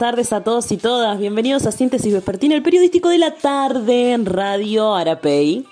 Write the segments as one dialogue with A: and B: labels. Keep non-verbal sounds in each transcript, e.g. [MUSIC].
A: tardes a todos y todas. Bienvenidos a Síntesis Vespertina, el periodístico de la tarde en Radio Arapey.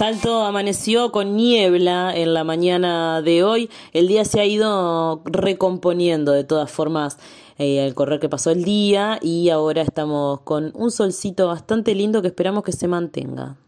A: Salto amaneció con niebla en la mañana de hoy. El día se ha ido recomponiendo de todas formas eh, al correr que pasó el día y ahora estamos con un solcito bastante lindo que esperamos que se mantenga.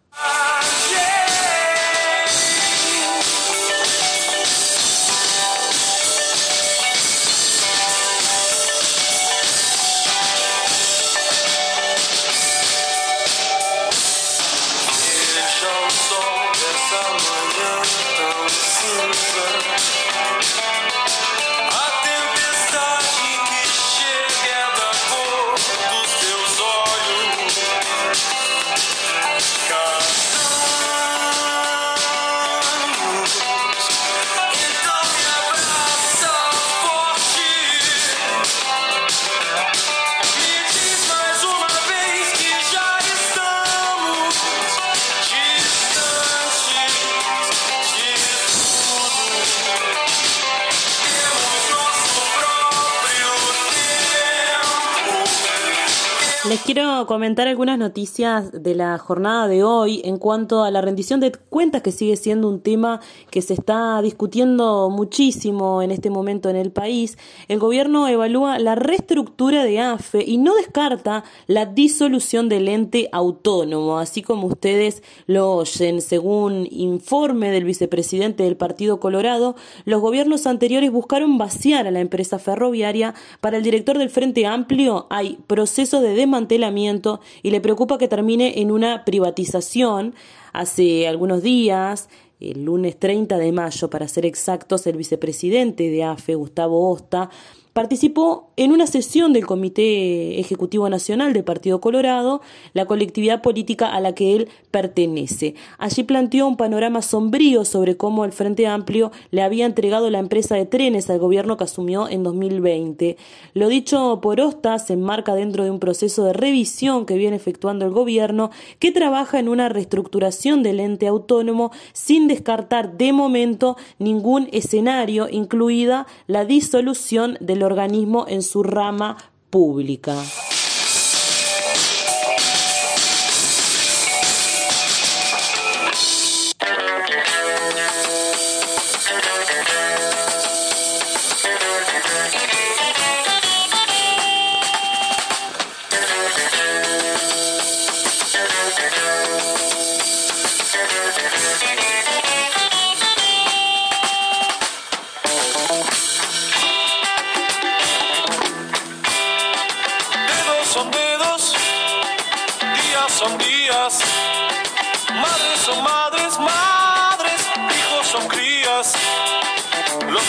A: Les quiero comentar algunas noticias de la jornada de hoy en cuanto a la rendición de cuentas, que sigue siendo un tema que se está discutiendo muchísimo en este momento en el país. El gobierno evalúa la reestructura de AFE y no descarta la disolución del ente autónomo, así como ustedes lo oyen. Según informe del vicepresidente del Partido Colorado, los gobiernos anteriores buscaron vaciar a la empresa ferroviaria. Para el director del Frente Amplio hay procesos de desmantelamiento y le preocupa que termine en una privatización. Hace algunos días, el lunes 30 de mayo, para ser exactos, el vicepresidente de AFE, Gustavo Osta, participó en una sesión del Comité Ejecutivo Nacional del Partido Colorado, la colectividad política a la que él pertenece. Allí planteó un panorama sombrío sobre cómo el Frente Amplio le había entregado la empresa de trenes al gobierno que asumió en 2020. Lo dicho por Osta se enmarca dentro de un proceso de revisión que viene efectuando el gobierno, que trabaja en una reestructuración del ente autónomo sin descartar de momento ningún escenario, incluida la disolución del organismo en su rama pública.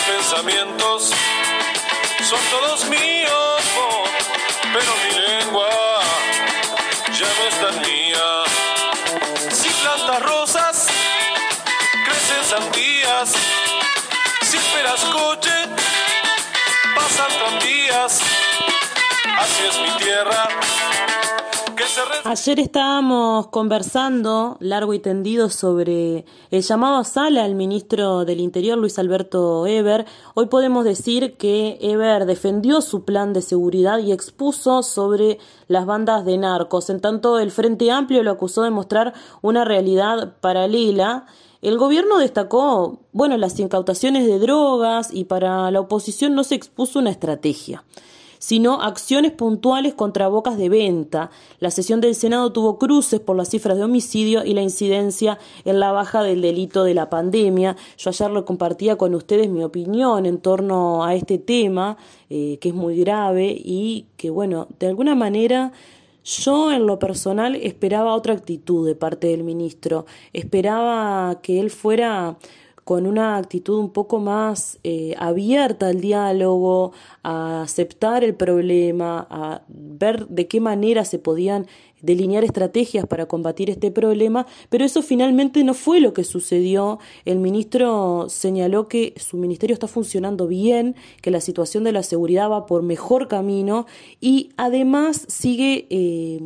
B: Pensamientos son todos míos, oh, pero mi lengua ya no es tan mía. Si plantas rosas, crecen sandías, si esperas coche, pasan tranvías, así es mi tierra.
A: Ayer estábamos conversando largo y tendido sobre el llamado a sala al ministro del Interior, Luis Alberto Eber. Hoy podemos decir que Eber defendió su plan de seguridad y expuso sobre las bandas de narcos. En tanto, el Frente Amplio lo acusó de mostrar una realidad paralela. El gobierno destacó, bueno, las incautaciones de drogas y para la oposición no se expuso una estrategia sino acciones puntuales contra bocas de venta. La sesión del Senado tuvo cruces por las cifras de homicidio y la incidencia en la baja del delito de la pandemia. Yo ayer lo compartía con ustedes mi opinión en torno a este tema, eh, que es muy grave y que, bueno, de alguna manera... Yo en lo personal esperaba otra actitud de parte del ministro, esperaba que él fuera con una actitud un poco más eh, abierta al diálogo, a aceptar el problema, a ver de qué manera se podían delinear estrategias para combatir este problema, pero eso finalmente no fue lo que sucedió. El ministro señaló que su ministerio está funcionando bien, que la situación de la seguridad va por mejor camino y además sigue eh,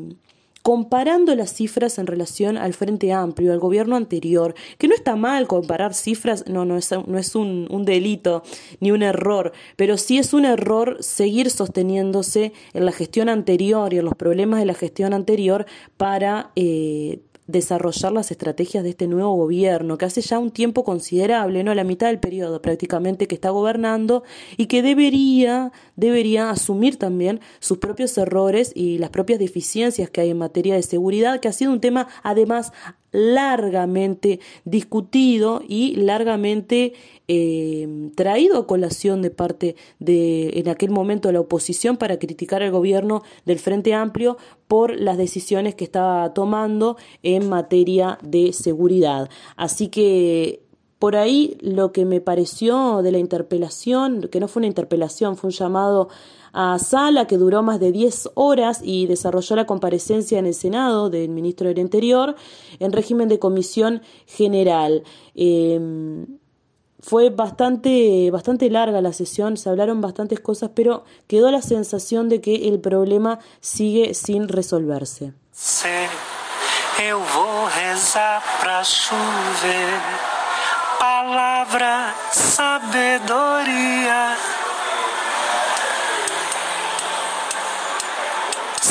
A: comparando las cifras en relación al Frente Amplio, al gobierno anterior, que no está mal comparar cifras, no, no es, no es un, un delito ni un error, pero sí es un error seguir sosteniéndose en la gestión anterior y en los problemas de la gestión anterior para eh, desarrollar las estrategias de este nuevo gobierno, que hace ya un tiempo considerable, no la mitad del periodo prácticamente que está gobernando y que debería, debería asumir también sus propios errores y las propias deficiencias que hay en materia de seguridad, que ha sido un tema además largamente discutido y largamente eh, traído a colación de parte de en aquel momento la oposición para criticar al gobierno del Frente Amplio por las decisiones que estaba tomando en materia de seguridad. Así que por ahí lo que me pareció de la interpelación, que no fue una interpelación, fue un llamado a sala que duró más de 10 horas y desarrolló la comparecencia en el Senado del ministro del Interior en régimen de comisión general. Em, fue bastante, bastante larga la sesión, se hablaron bastantes cosas, pero quedó la sensación de que el problema sigue sin resolverse.
C: Palabra, sabedoria.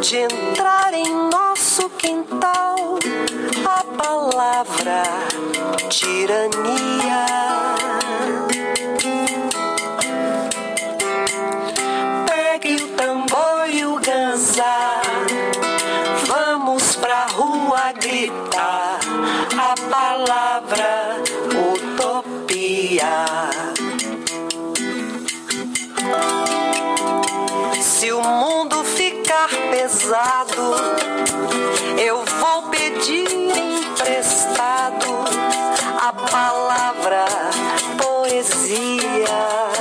C: de entrar em nosso quintal a palavra tirania. Pegue o tambor e o ganzá, vamos pra rua gritar a palavra utopia. Palavra poesia.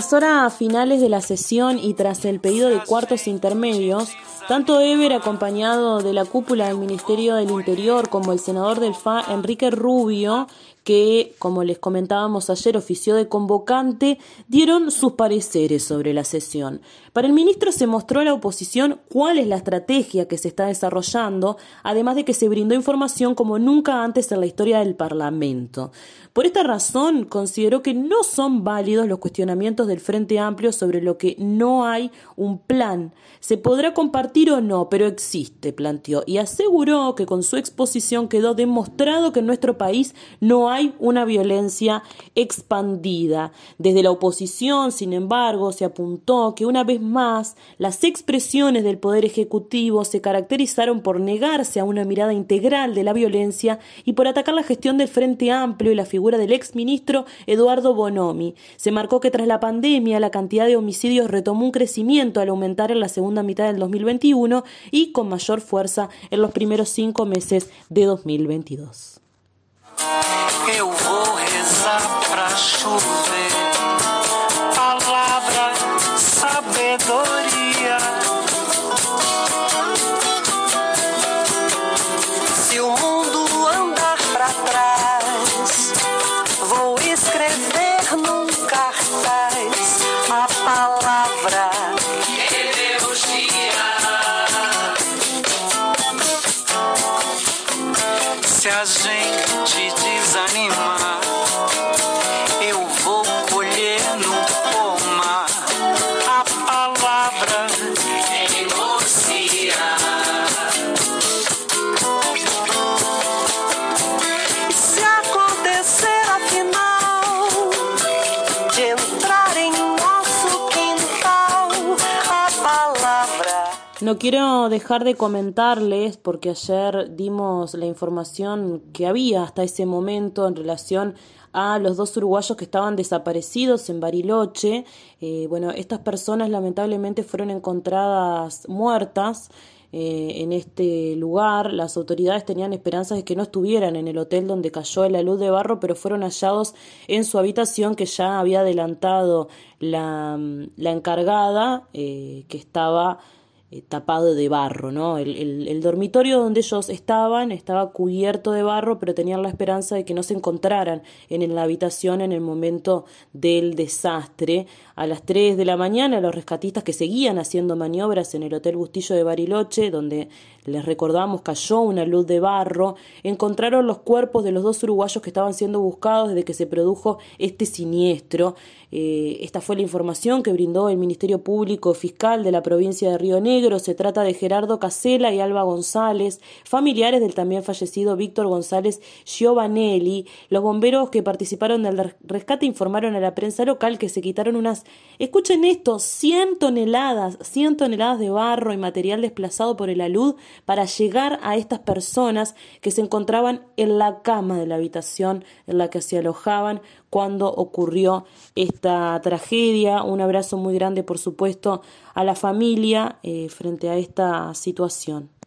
A: En las horas finales de la sesión y tras el pedido de cuartos intermedios, tanto Eber, acompañado de la cúpula del Ministerio del Interior, como el senador del FA, Enrique Rubio, que, como les comentábamos ayer, ofició de convocante, dieron sus pareceres sobre la sesión. Para el ministro se mostró a la oposición cuál es la estrategia que se está desarrollando, además de que se brindó información como nunca antes en la historia del Parlamento. Por esta razón, consideró que no son válidos los cuestionamientos del Frente Amplio sobre lo que no hay un plan. Se podrá compartir o no, pero existe, planteó, y aseguró que con su exposición quedó demostrado que en nuestro país no hay una violencia expandida. Desde la oposición, sin embargo, se apuntó que una vez más las expresiones del Poder Ejecutivo se caracterizaron por negarse a una mirada integral de la violencia y por atacar la gestión del Frente Amplio y la figura del exministro Eduardo Bonomi. Se marcó que tras la pandemia la cantidad de homicidios retomó un crecimiento al aumentar en la segunda mitad del 2021 y con mayor fuerza en los primeros cinco meses de 2022.
C: Eu vou rezar pra chover.
A: Quiero dejar de comentarles, porque ayer dimos la información que había hasta ese momento en relación a los dos uruguayos que estaban desaparecidos en Bariloche. Eh, bueno, estas personas lamentablemente fueron encontradas muertas. eh, en este lugar, las autoridades tenían esperanzas de que no estuvieran en el hotel donde cayó la luz de barro, pero fueron hallados en su habitación que ya había adelantado la, la encargada, eh, que estaba eh, tapado de barro, ¿no? El, dormitorio donde ellos estaban estaba cubierto de barro, pero tenían la esperanza de que no se encontraran en la habitación en el momento del desastre. A las 3 de la mañana, los rescatistas que seguían haciendo maniobras en el Hotel Bustillo de Bariloche, donde les recordamos cayó una luz de barro, encontraron los cuerpos de los dos uruguayos que estaban siendo buscados desde que se produjo este siniestro. Eh, esta fue la información que brindó el Ministerio Público Fiscal de la provincia de Río Negro. Se trata de Gerardo Casela y Alba González, familiares del también fallecido Víctor González Giovanelli. Los bomberos que participaron del res- rescate informaron a la prensa local que se quitaron unas, escuchen esto, 100 toneladas, 100 toneladas de barro y material desplazado por el alud para llegar a estas personas que se encontraban en la cama de la habitación en la que se alojaban cuando ocurrió esta tragedia. Un abrazo muy grande, por supuesto, a la familia eh, frente a esta situación.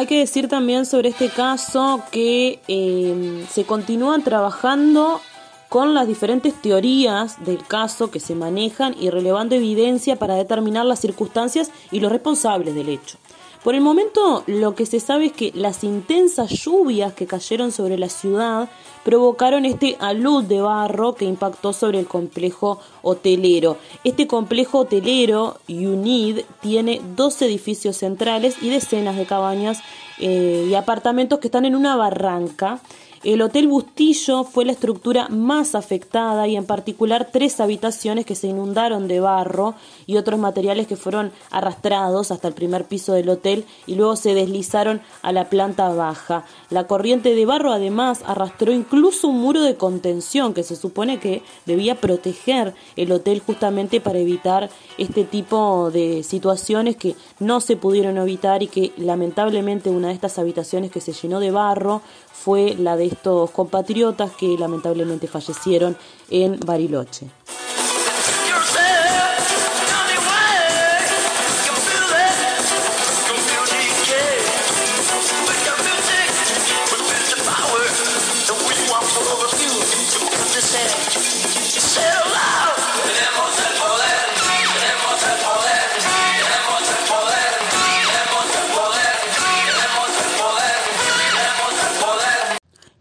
A: Hay que decir también sobre este caso que eh, se continúa trabajando con las diferentes teorías del caso que se manejan y relevando evidencia para determinar las circunstancias y los responsables del hecho. Por el momento, lo que se sabe es que las intensas lluvias que cayeron sobre la ciudad provocaron este alud de barro que impactó sobre el complejo hotelero. Este complejo hotelero, UNID, tiene dos edificios centrales y decenas de cabañas eh, y apartamentos que están en una barranca. El Hotel Bustillo fue la estructura más afectada y en particular tres habitaciones que se inundaron de barro y otros materiales que fueron arrastrados hasta el primer piso del hotel y luego se deslizaron a la planta baja. La corriente de barro además arrastró incluso un muro de contención que se supone que debía proteger el hotel justamente para evitar este tipo de situaciones que no se pudieron evitar y que lamentablemente una de estas habitaciones que se llenó de barro fue la de estos compatriotas que lamentablemente fallecieron en Bariloche.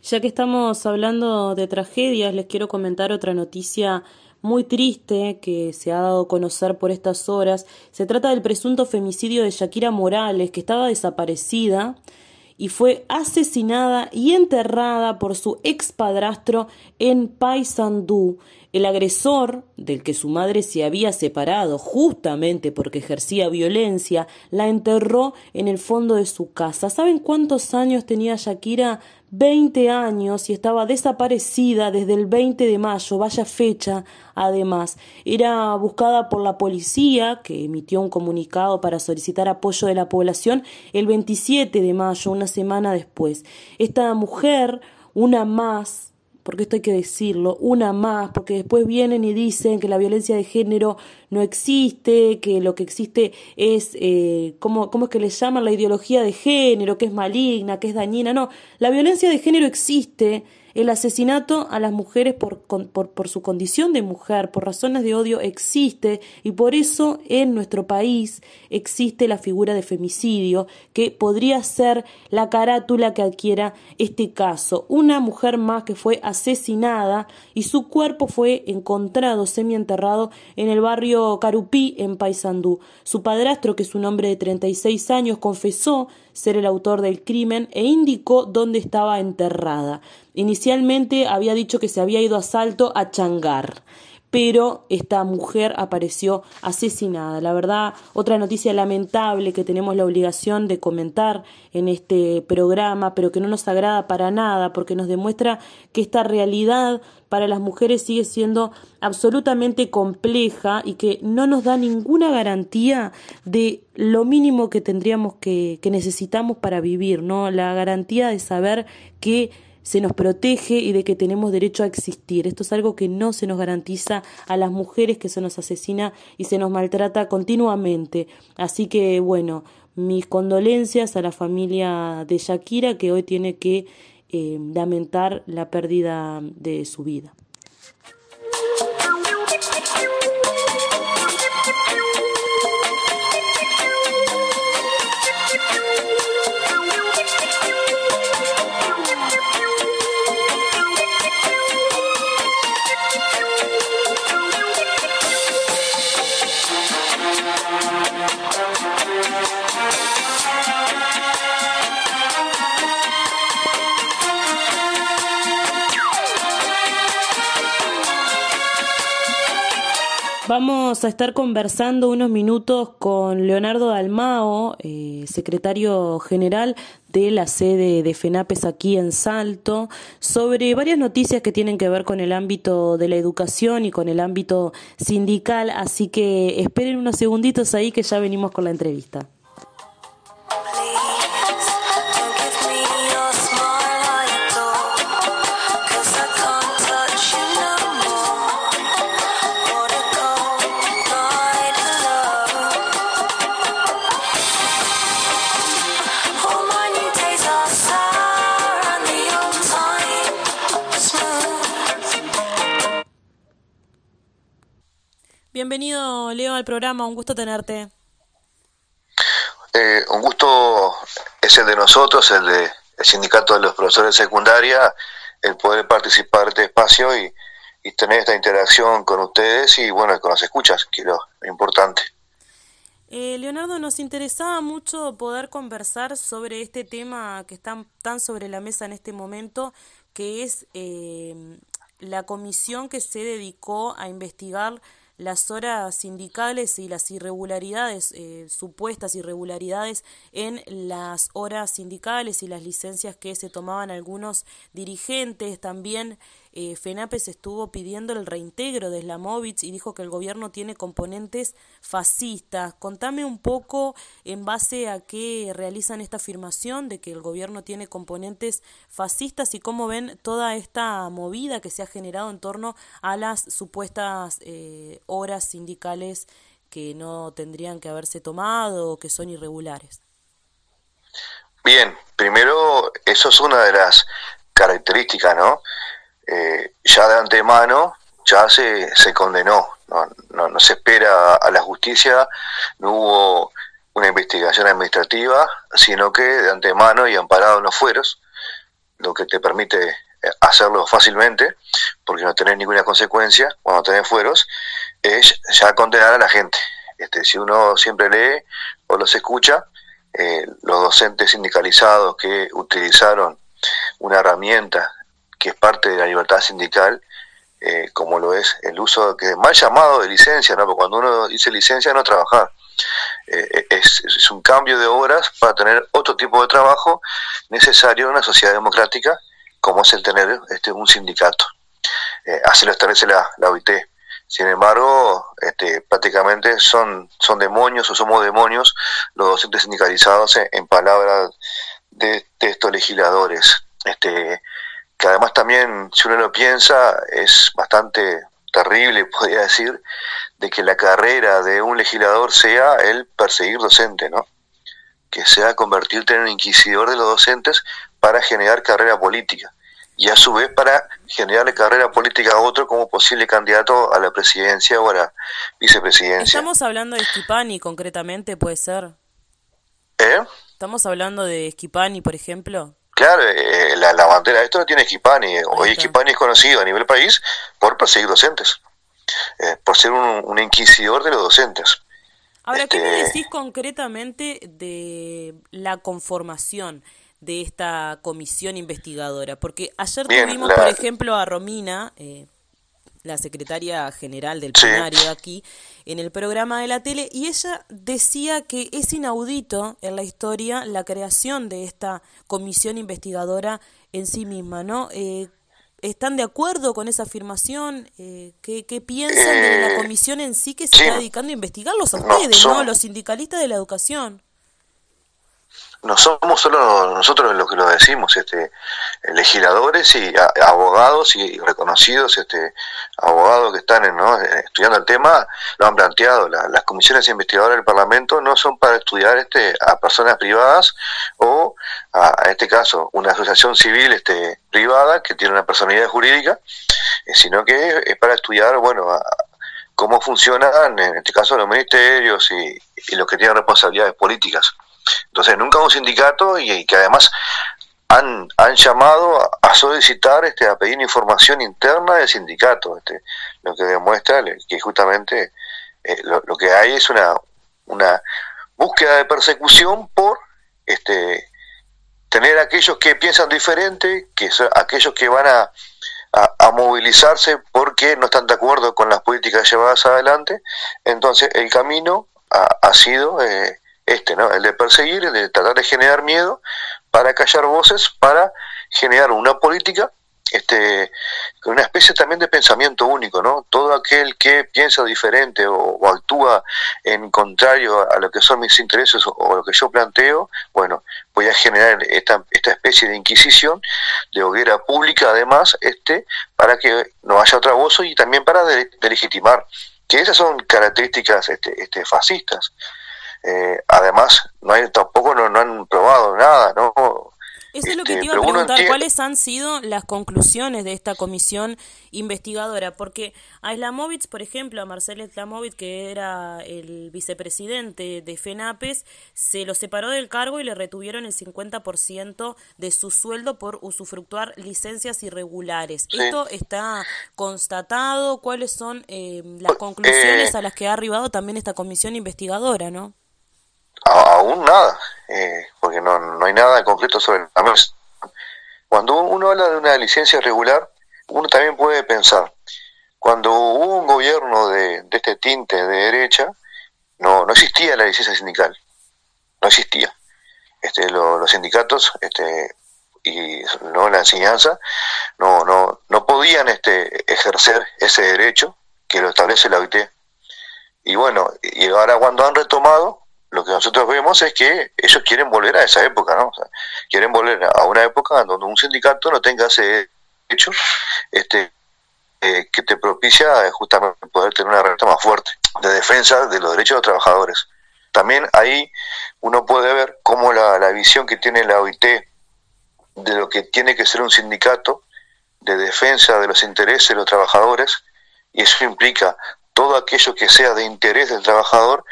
A: Ya que estamos hablando de tragedias, les quiero comentar otra noticia muy triste que se ha dado a conocer por estas horas. Se trata del presunto femicidio de Shakira Morales, que estaba desaparecida y fue asesinada y enterrada por su expadrastro en Paysandú. El agresor, del que su madre se había separado justamente porque ejercía violencia, la enterró en el fondo de su casa. ¿Saben cuántos años tenía Shakira? 20 años y estaba desaparecida desde el 20 de mayo, vaya fecha además. Era buscada por la policía, que emitió un comunicado para solicitar apoyo de la población el 27 de mayo, una semana después. Esta mujer, una más, porque esto hay que decirlo, una más, porque después vienen y dicen que la violencia de género no existe, que lo que existe es, eh, ¿cómo, ¿cómo es que le llaman? La ideología de género, que es maligna, que es dañina. No, la violencia de género existe el asesinato a las mujeres por, su condición de mujer, por razones de odio, existe y por eso en nuestro país existe la figura de femicidio, que podría ser la carátula que adquiera este caso. Una mujer más que fue asesinada y su cuerpo fue encontrado semienterrado en el barrio Carupí, en Paysandú. Su padrastro, que es un hombre de 36 años, confesó ser el autor del crimen e indicó dónde estaba enterrada. Inicialmente había dicho que se había ido a Salto a changar pero esta mujer apareció asesinada. La verdad, otra noticia lamentable que tenemos la obligación de comentar en este programa, pero que no nos agrada para nada, porque nos demuestra que esta realidad para las mujeres sigue siendo absolutamente compleja y que no nos da ninguna garantía de lo mínimo que tendríamos que, que necesitamos para vivir, ¿no? La garantía de saber que se nos protege y de que tenemos derecho a existir. Esto es algo que no se nos garantiza a las mujeres que se nos asesina y se nos maltrata continuamente. Así que bueno, mis condolencias a la familia de Shakira que hoy tiene que eh, lamentar la pérdida de su vida. Vamos a estar conversando unos minutos con Leonardo Dalmao, eh, secretario general de la sede de FENAPES aquí en Salto, sobre varias noticias que tienen que ver con el ámbito de la educación y con el ámbito sindical, así que esperen unos segunditos ahí que ya venimos con la entrevista. Al programa. Un gusto tenerte.
D: Eh, un gusto es el de nosotros, el de el sindicato de los profesores de secundaria, el poder participar de este espacio y, y tener esta interacción con ustedes y bueno, con las escuchas, que es lo importante.
A: Eh, Leonardo, nos interesaba mucho poder conversar sobre este tema que está tan sobre la mesa en este momento, que es eh, la comisión que se dedicó a investigar las horas sindicales y las irregularidades, eh, supuestas irregularidades en las horas sindicales y las licencias que se tomaban algunos dirigentes. También eh, FENAPES estuvo pidiendo el reintegro de Slamovich y dijo que el gobierno tiene componentes fascistas. Contame un poco en base a qué realizan esta afirmación de que el gobierno tiene componentes fascistas y cómo ven toda esta movida que se ha generado en torno a las supuestas eh, horas sindicales que no tendrían que haberse tomado o que son irregulares.
D: Bien, primero, eso es una de las características, ¿no? Eh, ya de antemano ya se, se condenó, no, no, se espera a la justicia, no hubo una investigación administrativa, sino que de antemano y amparado en los fueros, lo que te permite eh, hacerlo fácilmente, porque no tenés ninguna consecuencia cuando tenés fueros, es ya condenar a la gente. Este, si uno siempre lee o los escucha, eh, los docentes sindicalizados que utilizaron una herramienta que es parte de la libertad sindical, eh, como lo es el uso que mal llamado de licencia, ¿no? Porque cuando uno dice licencia no trabajar. Eh, es, es, un cambio de horas para tener otro tipo de trabajo necesario en una sociedad democrática como es el tener este, un sindicato. Eh, así lo establece la, la OIT. Sin embargo, este, prácticamente son, son demonios o somos demonios los docentes sindicalizados en, palabras de, estos legisladores. Este, que además también, si uno lo piensa, es bastante terrible, [LAUGHS] podría decir, de que la carrera de un legislador sea el perseguir docente, ¿no? Que sea convertirte en un inquisidor de los docentes para generar carrera política y a su vez para generarle carrera política a otro como posible candidato a la presidencia o a la vicepresidencia.
A: Estamos hablando de Esquipani concretamente, puede ser.
D: ¿Eh?
A: Estamos hablando de Esquipani, por ejemplo.
D: Claro, eh, la, la, bandera de esto no tiene Esquipani. Hoy Esquipani es conocido a nivel país por perseguir docentes, eh, por ser un, un, inquisidor de los docentes.
A: Ahora, este... ¿qué me decís concretamente de la conformación? de esta comisión investigadora? Porque ayer Bien, tuvimos, la... por ejemplo, a Romina, eh, la secretaria general del plenario sí. aquí, en el programa de la tele, y ella decía que es inaudito en la historia la creación de esta comisión investigadora en sí misma, ¿no? Eh, ¿Están de acuerdo con esa afirmación? Eh, ¿qué, ¿qué, piensan eh, de la comisión en sí que se sí. está dedicando a investigarlos a ustedes, no, son... ¿no? Los sindicalistas de la educación
D: no somos solo nosotros los que lo decimos, este, legisladores y abogados y reconocidos este, abogados que están en, ¿no? estudiando el tema lo han planteado. La, las comisiones investigadoras del Parlamento no son para estudiar este, a personas privadas o, a, a este caso, una asociación civil este, privada que tiene una personalidad jurídica, eh, sino que es para estudiar, bueno, a, cómo funcionan, en este caso, los ministerios y, y los que tienen responsabilidades políticas. Entonces, nunca un sindicato y, que además han, han llamado a, solicitar, este, a pedir información interna del sindicato, este, lo que demuestra que justamente eh, lo, lo, que hay es una, una búsqueda de persecución por este, tener aquellos que piensan diferente, que son aquellos que van a, a, a, movilizarse porque no están de acuerdo con las políticas llevadas adelante. Entonces, el camino ha, ha sido eh, este, ¿no? El de perseguir, el de tratar de generar miedo para callar voces, para generar una política este, una especie también de pensamiento único, ¿no? Todo aquel que piensa diferente o, actúa en contrario a lo que son mis intereses o, o, lo que yo planteo, bueno, voy a generar esta, esta especie de inquisición, de hoguera pública además, este, para que no haya otra voz y también para de, de legitimar, que esas son características este, este, fascistas. Eh, además, no hay, tampoco no, no, han probado nada, ¿no?
A: Eso es lo que te iba a preguntar, ¿cuáles han sido las conclusiones de esta comisión investigadora? Porque a Islamovitz, por ejemplo, a Marcel Islamovitz, que era el vicepresidente de FENAPES, se lo separó del cargo y le retuvieron el 50% de su sueldo por usufructuar licencias irregulares. Sí. ¿Esto está constatado? ¿Cuáles son eh, las conclusiones eh, a las que ha arribado también esta comisión investigadora, no?
D: Aún nada, eh, porque no, no hay nada concreto sobre la mesa. Cuando uno habla de una licencia regular, uno también puede pensar, cuando hubo un gobierno de, de este tinte de derecha, no, no existía la licencia sindical, no existía. Este, lo, los sindicatos este, y no la enseñanza no, no, no podían este, ejercer ese derecho que lo establece la OIT. Y bueno, y ahora cuando han retomado, lo que nosotros vemos es que ellos quieren volver a esa época, ¿no? Quieren volver a una época donde un sindicato no tenga ese derecho este, eh, que te propicia justamente poder tener una herramienta más fuerte de defensa de los derechos de los trabajadores. También ahí uno puede ver cómo la, la visión que tiene la OIT de lo que tiene que ser un sindicato de defensa de los intereses de los trabajadores, y eso implica todo aquello que sea de interés del trabajador,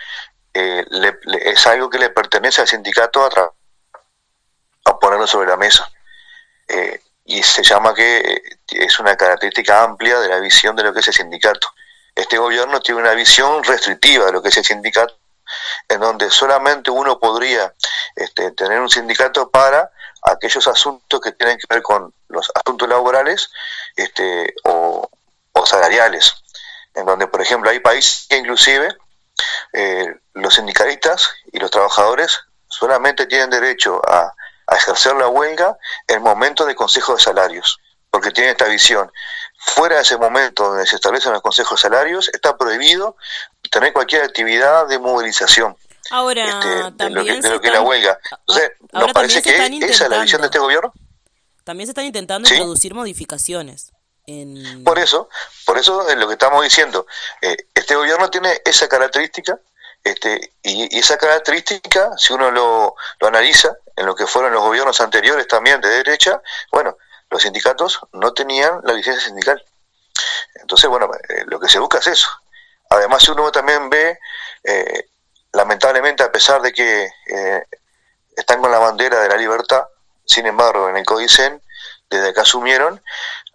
D: eh, le, es algo que le pertenece al sindicato a, a ponerlo sobre la mesa. Eh, y se llama que eh, es una característica amplia de la visión de lo que es el sindicato. Este gobierno tiene una visión restrictiva de lo que es el sindicato, en donde solamente uno podría este, tener un sindicato para aquellos asuntos que tienen que ver con los asuntos laborales este, o, o salariales, en donde, por ejemplo, hay países que inclusive eh, los sindicalistas y los trabajadores solamente tienen derecho a, a ejercer la huelga en momento de consejo de salarios, porque tienen esta visión. Fuera de ese momento donde se establecen los consejos de salarios, está prohibido tener cualquier actividad de movilización.
A: Ahora,
D: este, de lo que,
A: también
D: de
A: se
D: lo que es la huelga. Entonces,
A: ahora
D: nos parece que
A: también
D: esa es la visión de este gobierno.
A: También se están intentando
D: ¿Sí?
A: introducir modificaciones.
D: Por eso, por eso es lo que estamos diciendo. Eh, este gobierno tiene esa característica, este, y, y esa característica, si uno lo, lo analiza en lo que fueron los gobiernos anteriores también de derecha, bueno, los sindicatos no tenían la licencia sindical. Entonces, bueno, eh, lo que se busca es eso. Además, si uno también ve, eh, lamentablemente, a pesar de que eh, están con la bandera de la libertad, sin embargo, en el Codicen, desde que asumieron,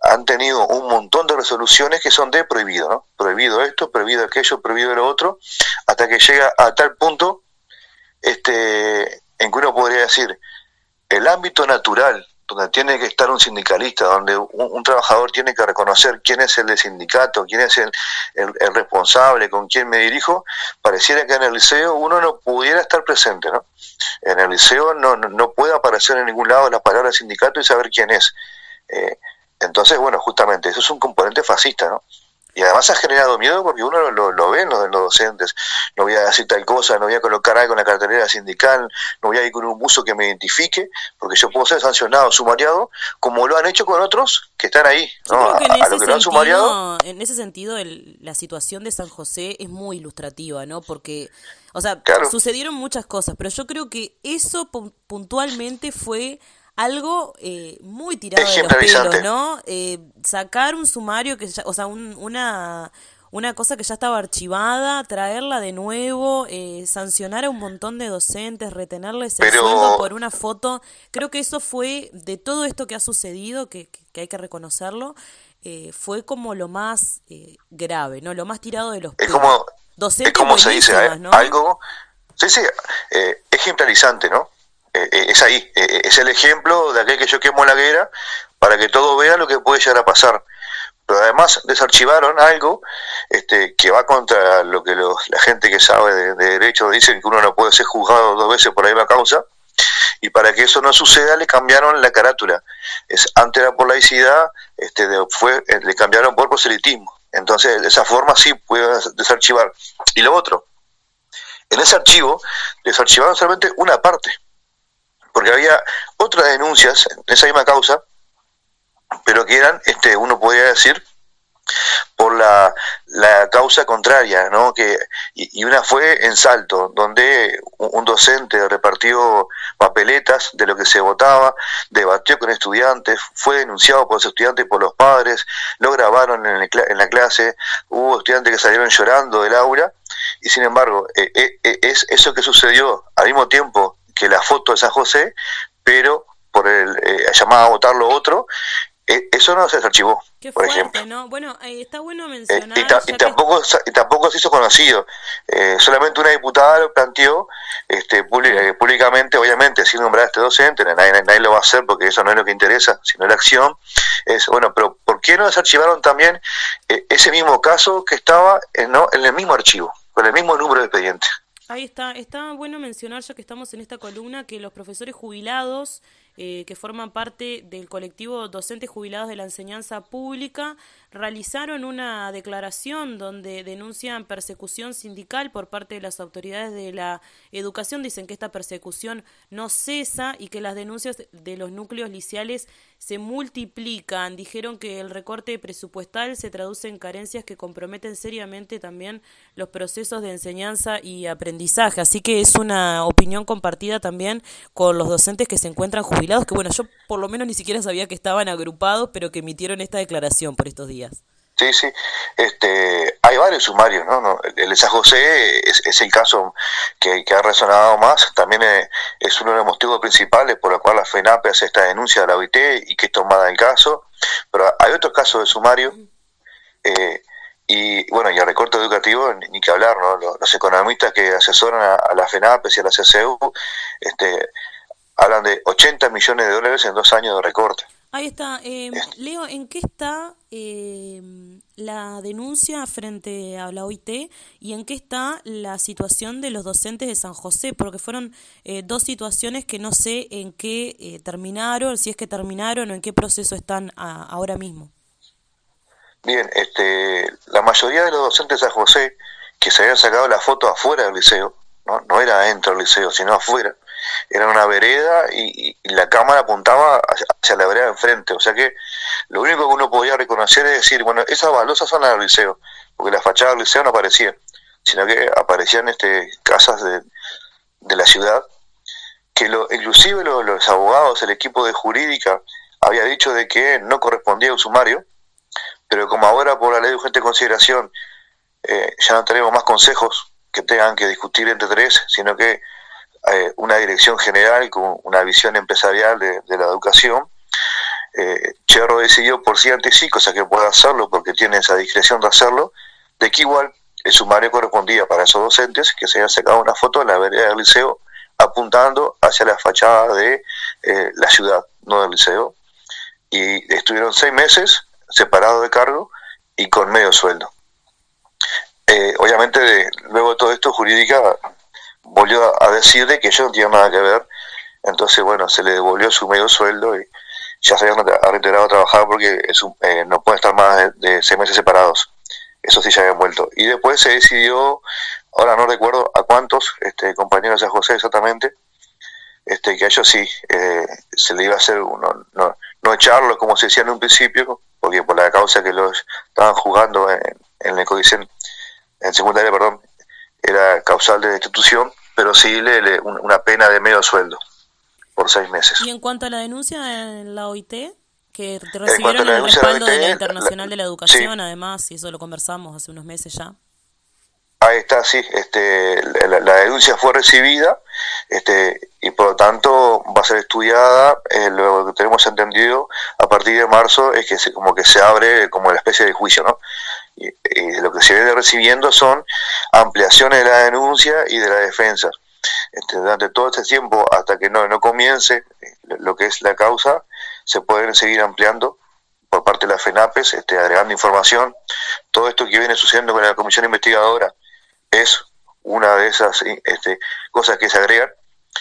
D: han tenido un montón de resoluciones que son de prohibido, ¿no? Prohibido esto, prohibido aquello, prohibido lo otro, hasta que llega a tal punto este, en que uno podría decir, el ámbito natural, donde tiene que estar un sindicalista, donde un, un trabajador tiene que reconocer quién es el de sindicato, quién es el, el- responsable, con quién me dirijo, pareciera que en el liceo uno no pudiera estar presente, ¿no? En el liceo no, no, puede aparecer en ningún lado la palabra sindicato y saber quién es. Eh, entonces, bueno, justamente eso es un componente fascista, ¿no? Y además ha generado miedo porque uno lo, lo, lo ve en los, en los docentes. No voy a decir tal cosa, no voy a colocar algo en la cartelera sindical, no voy a ir con un buzo que me identifique, porque yo puedo ser sancionado, sumariado, como lo han hecho con otros que están ahí, ¿no?
A: que en
D: a, lo que lo han sumariado.
A: sentido, en ese sentido el- la situación de San José es muy ilustrativa, ¿no? Porque, o sea,
D: Claro.
A: sucedieron muchas cosas, pero yo creo que eso pu- puntualmente fue algo eh, muy tirado de los pelos, ¿no? Eh, sacar un sumario que, ya- o sea, un- una una cosa que ya estaba archivada, traerla de nuevo, eh, sancionar a un montón de docentes, retenerles el
D: Pero-
A: sueldo por una foto. Creo que eso fue, de todo esto que ha sucedido, que, que- hay que reconocerlo, eh, fue como lo más eh, grave, ¿no? Lo más tirado de los
D: Es como,
A: Docentes
D: es como se dice,
A: buenísimas,
D: ¿eh?
A: ¿no?
D: algo, sí, sí, eh, ejemplarizante, ¿no? Eh, eh, es ahí, eh, es el ejemplo de aquel que yo quemo la guerra para que todos vean lo que puede llegar a pasar. Pero además desarchivaron algo este, que va contra lo que los- la gente que sabe de, de derecho dice que uno no puede ser juzgado dos veces por la misma causa. Y para que eso no suceda le cambiaron la carátula. Es, antes era por laicidad, este, de- fue, eh, le cambiaron por proselitismo. Entonces, de esa forma sí puede desarchivar. Y lo otro, en ese archivo desarchivaron solamente una parte, porque había otras denuncias en esa misma causa, pero que eran, este, uno podría decir, por la, la causa contraria, ¿no? Que, y, una fue en Salto, donde un, docente repartió papeletas de lo que se votaba, debatió con estudiantes, fue denunciado por los estudiantes y por los padres, lo grabaron en, el en la clase, hubo estudiantes que salieron llorando del aula, y sin embargo, eh, eh, eh, es eso que sucedió al mismo tiempo que la foto de San José, pero por el eh, llamado a votar lo otro, eh, eso no se desarchivó,
A: Qué
D: por
A: fuerte,
D: ejemplo.
A: ¿no? Bueno, eh, está bueno
D: Eh,
A: mencionar.
D: y, tampoco y tampoco se hizo conocido Eh, solamente una diputada lo planteó este públi- públicamente obviamente sin nombrar a este docente nadie, nadie- lo va a hacer porque eso no es lo que interesa sino la acción es bueno pero ¿por qué no desarchivaron también eh, ese mismo caso que estaba en, ¿no? en el mismo archivo con el mismo número de expediente
A: Ahí está, está bueno mencionar, ya que estamos en esta columna, que los profesores jubilados eh, que forman parte del colectivo Docentes Jubilados de la Enseñanza Pública realizaron una declaración donde denuncian persecución sindical por parte de las autoridades de la educación. Dicen que esta persecución no cesa y que las denuncias de los núcleos liciales se multiplican. Dijeron que el recorte presupuestal se traduce en carencias que comprometen seriamente también los procesos de enseñanza y aprendizaje. Así que es una opinión compartida también con los docentes que se encuentran jubilados, que bueno, yo por lo menos ni siquiera sabía que estaban agrupados, pero que emitieron esta declaración por estos días.
D: Sí, sí. Este, hay varios sumarios, ¿no? No, El de San José es, es el caso que, que ha resonado más. También es, es uno de los motivos principales por los cual la FENAPE hace esta denuncia a la OIT y que es tomada el caso. Pero hay otros casos de sumario. eh, y bueno, y el recorte educativo, ni, ni que hablar, ¿no? Los, los economistas que asesoran a, a la FENAPE y a la CCU este, hablan de 80 millones de dólares en dos años de recorte.
A: Ahí está. Eh, Leo, ¿en qué está eh, la denuncia frente a la OIT y en qué está la situación de los docentes de San José? Porque fueron eh, dos situaciones que no sé en qué eh, terminaron, si es que terminaron o en qué proceso están ahora mismo.
D: Bien, este, la mayoría de los docentes de San José que se habían sacado la foto afuera del liceo, no, no era adentro del liceo, sino afuera, era una vereda y, la cámara apuntaba hacia, la vereda enfrente, o sea que lo único que uno podía reconocer es decir, bueno, esas baldosas son las del liceo, porque la fachada del liceo no aparecía, sino que aparecían este, casas de, de la ciudad, que lo, inclusive lo- los abogados, el equipo de jurídica, había dicho de que no correspondía a un sumario, pero como ahora por la ley de urgente consideración eh, ya no tenemos más consejos que tengan que discutir entre tres, sino que eh, una dirección general con una visión empresarial de, la educación, eh, Cherro decidió por sí ante sí, cosa que puede hacerlo porque tiene esa discreción de hacerlo, de que igual el sumario correspondía para esos docentes que se habían sacado una foto en la vereda del liceo apuntando hacia la fachada de eh, la ciudad, no del liceo, y estuvieron seis meses separados de cargo y con medio sueldo. Eh, obviamente, luego de todo esto, jurídica volvió a, a decir de que ellos no tienen nada que ver, entonces, bueno, se le devolvió su medio sueldo y ya se habían re- retirado a trabajar porque es un- eh, no pueden estar más de, seis meses separados. Eso sí ya habían vuelto. Y después se decidió, ahora no recuerdo a cuántos este, compañeros de José exactamente, este, que a ellos sí eh, se le iba a hacer, uno, no, no echarlos como se decía en un principio, porque por la causa que los estaban jugando en, en el códice, en secundaria, perdón, era causal de destitución, pero sí le, le- un- una pena de medio sueldo por seis meses.
A: Y en cuanto a la denuncia en la OIT, que recibieron
D: la
A: el respaldo de la Internacional
D: la-
A: de la Educación, además, y eso lo conversamos hace unos meses ya.
D: Ahí está, sí, este, la, la denuncia fue recibida este, y por lo tanto va a ser estudiada. eh, lo que tenemos entendido a partir de marzo es que se, como que se abre como una especie de juicio, ¿no? Y, y lo que se viene recibiendo son ampliaciones de la denuncia y de la defensa. Este, durante todo este tiempo, hasta que no, no comience eh, lo que es la causa, se pueden seguir ampliando por parte de la FENAPES, este, agregando información. Todo esto que viene sucediendo con la comisión investigadora es una de esas este, cosas que se agregan.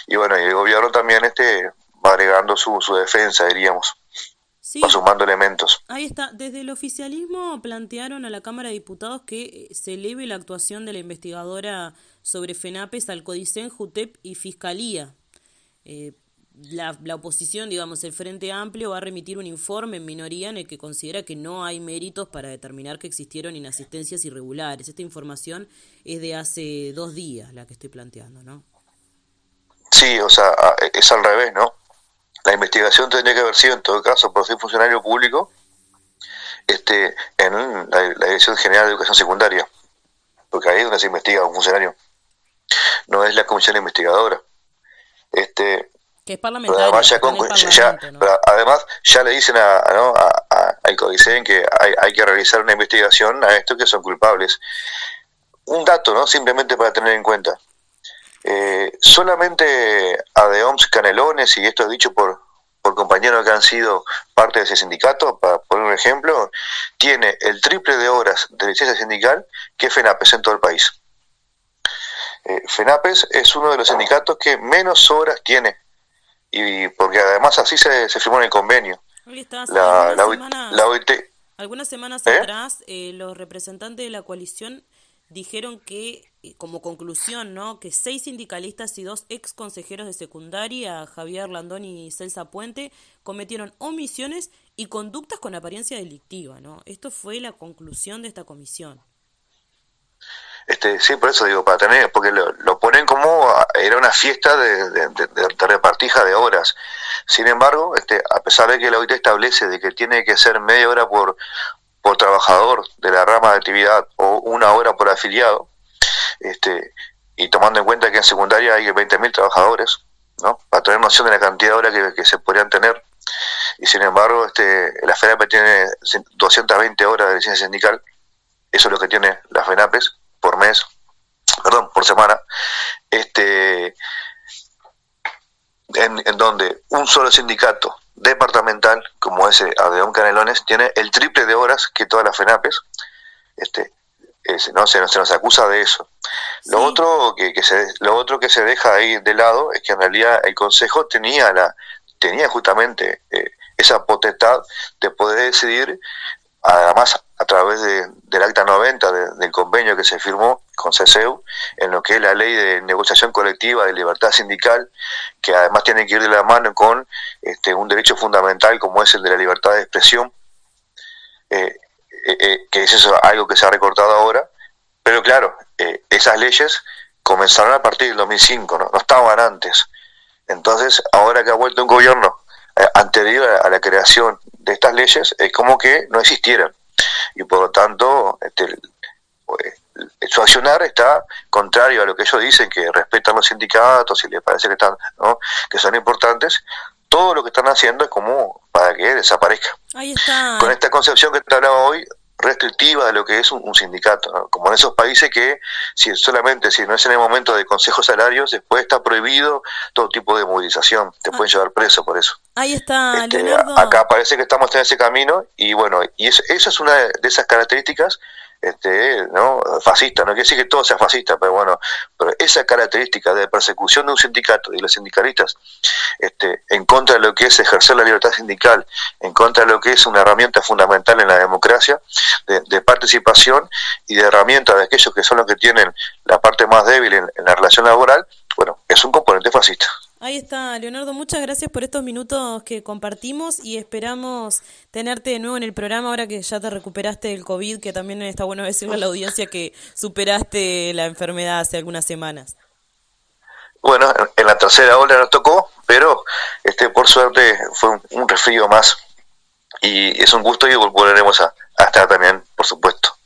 D: Y bueno, y el gobierno también este, va agregando su, su defensa, diríamos,
A: Sí,
D: va sumando elementos.
A: ahí está. Desde el oficialismo plantearon a la Cámara de Diputados que eh, se eleve la actuación de la investigadora sobre FENAPES al CODICEN, JUTEP y Fiscalía. Eh, la, la oposición, digamos, el Frente Amplio va a remitir un informe en minoría en el que considera que no hay méritos para determinar que existieron inasistencias irregulares. Esta información es de hace dos días, la que estoy planteando, ¿no?
D: Sí, o sea, es al revés, ¿no? La investigación tendría que haber sido, en todo caso, por ser funcionario público, este, en la, Dirección General de Educación Secundaria, porque ahí es donde se investiga un funcionario, no es la comisión investigadora. Este,
A: Que es parlamentario,
D: además, ya, además ya le dicen a, a- ¿no? a- a- al Codicen que hay, hay que realizar una investigación a estos que son culpables. Un dato, ¿no? Simplemente para tener en cuenta. Eh, solamente ADEOMS Canelones, y esto es dicho por, por compañeros que han sido parte de ese sindicato, para poner un ejemplo, tiene el triple de horas de licencia sindical que FENAPES en todo el país. Eh, FENAPES es uno de los sindicatos que menos horas tiene y porque además así se, se firmó en el convenio. La, la, la OIT,
A: Algunas semanas
D: ¿Eh?
A: atrás, eh, los representantes de la coalición dijeron que, eh, como conclusión, ¿no? que seis sindicalistas y dos ex consejeros de secundaria, Javier Landón y Celsa Puente, cometieron omisiones y conductas con apariencia delictiva. ¿no? Esto fue la conclusión de esta comisión.
D: Este, sí, por eso digo, para tener, porque lo, lo ponen como era una fiesta de, repartija de horas. Sin embargo, este, a pesar de que la OIT establece de que tiene que ser media hora por, por trabajador de la rama de actividad o una hora por afiliado, este, y tomando en cuenta que en secundaria hay 20.000 trabajadores, ¿no? para tener noción de la cantidad de horas que, que se podrían tener, y sin embargo este, la FENAPE tiene 220 horas de licencia sindical, eso es lo que tiene la FENAPES por mes, perdón, por semana, este, en, en donde un solo sindicato departamental, como ese Adeón Canelones, tiene el triple de horas que todas las FENAPES, este, es- no se, nos- se nos acusa de eso. Lo otro que, que se lo otro que se deja ahí de lado es que en realidad el Consejo tenía la tenía justamente eh, esa potestad de poder decidir además a través de, del acta 90 de- del convenio que se firmó con CCU en lo que es la ley de negociación colectiva de libertad sindical que además tiene que ir de la mano con este, un derecho fundamental como es el de la libertad de expresión eh, eh, eh, que es eso algo que se ha recortado ahora pero claro, esas leyes comenzaron a partir del 2005, ¿no? no estaban antes. Entonces, ahora que ha vuelto un gobierno anterior a la creación de estas leyes, es como que no existieran. Y por lo tanto, este, su accionar está contrario a lo que ellos dicen, que respetan los sindicatos y les parece que, están, ¿no? que son importantes. Todo lo que están haciendo es como para que desaparezca
A: Ahí está.
D: con esta concepción que te hablaba hoy restrictiva de lo que es un, un sindicato, ¿no? como en esos países que si solamente si no es en el momento de consejos salarios, después está prohibido todo tipo de movilización, te pueden llevar preso por eso.
A: Ahí está,
D: Este,
A: Leonardo.
D: acá parece que estamos en ese camino y bueno, y es- esa es una de esas características este, ¿no? fascista, no quiere decir que todo sea fascista, pero bueno, pero esa característica de persecución de un sindicato y los sindicalistas este, en contra de lo que es ejercer la libertad sindical, en contra de lo que es una herramienta fundamental en la democracia, de, de participación y de herramienta de aquellos que son los que tienen la parte más débil en, en la relación laboral, bueno, es un componente fascista.
A: Ahí está, Leonardo, muchas gracias por estos minutos que compartimos y esperamos tenerte de nuevo en el programa ahora que ya te recuperaste del COVID, que también está bueno decirle a la audiencia que superaste la enfermedad hace algunas semanas.
D: Bueno, en- la tercera ola nos tocó, pero este por suerte fue un, un más y es un gusto y volveremos a estar también, por supuesto.